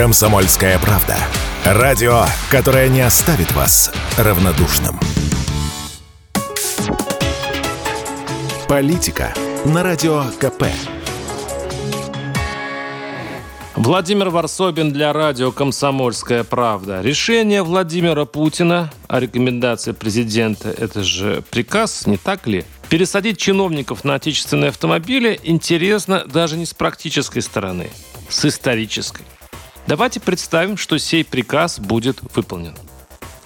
Комсомольская правда. Радио, которое не оставит вас равнодушным. Политика на Радио КП. Владимир Варсобин для радио «Комсомольская правда». Решение Владимира Путина о рекомендации президента – это же приказ, не так ли? Пересадить чиновников на отечественные автомобили интересно даже не с практической стороны, с исторической. Давайте представим, что сей приказ будет выполнен.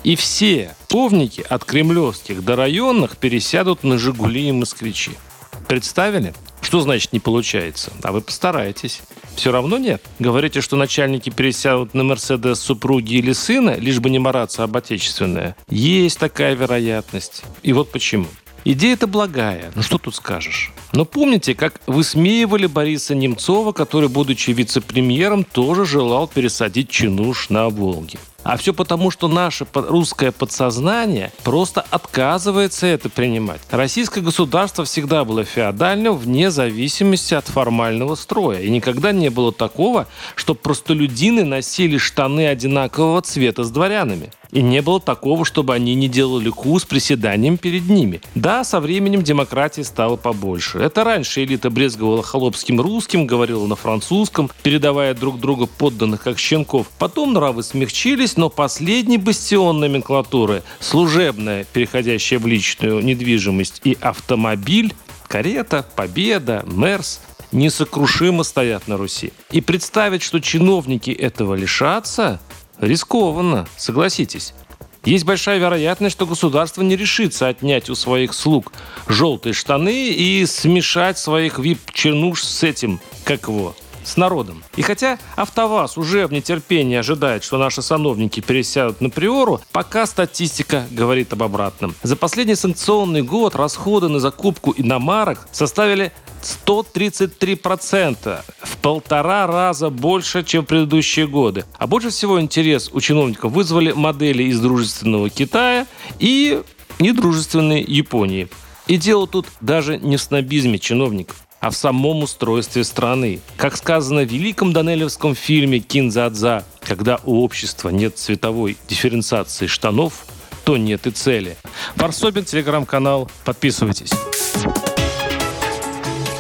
И все повники от кремлевских до районных пересядут на «Жигули» и «Москвичи». Представили? Что значит не получается? А вы постараетесь. Все равно нет. Говорите, что начальники пересядут на Мерседес супруги или сына, лишь бы не мараться об отечественное. Есть такая вероятность. И вот почему. Идея-то благая, ну что тут скажешь? Но помните, как высмеивали Бориса Немцова, который, будучи вице-премьером, тоже желал пересадить чинуш на Волге? А все потому, что наше русское подсознание просто отказывается это принимать. Российское государство всегда было феодальным вне зависимости от формального строя. И никогда не было такого, что простолюдины носили штаны одинакового цвета с дворянами. И не было такого, чтобы они не делали ку с приседанием перед ними. Да, со временем демократии стало побольше. Это раньше элита брезговала холопским русским, говорила на французском, передавая друг друга подданных как щенков. Потом нравы смягчились, но последний бастион номенклатуры, служебная, переходящая в личную недвижимость и автомобиль, карета, победа, мерс, несокрушимо стоят на Руси. И представить, что чиновники этого лишатся, Рискованно, согласитесь. Есть большая вероятность, что государство не решится отнять у своих слуг желтые штаны и смешать своих вип-чернуш с этим, как его, с народом. И хотя АвтоВАЗ уже в нетерпении ожидает, что наши сановники пересядут на Приору, пока статистика говорит об обратном. За последний санкционный год расходы на закупку иномарок составили 133%. В полтора раза больше, чем в предыдущие годы. А больше всего интерес у чиновников вызвали модели из дружественного Китая и недружественной Японии. И дело тут даже не в снобизме чиновников а в самом устройстве страны. Как сказано в великом данелевском фильме «Кинзадза», когда у общества нет цветовой дифференциации штанов, то нет и цели. Варсобин, телеграм-канал. Подписывайтесь.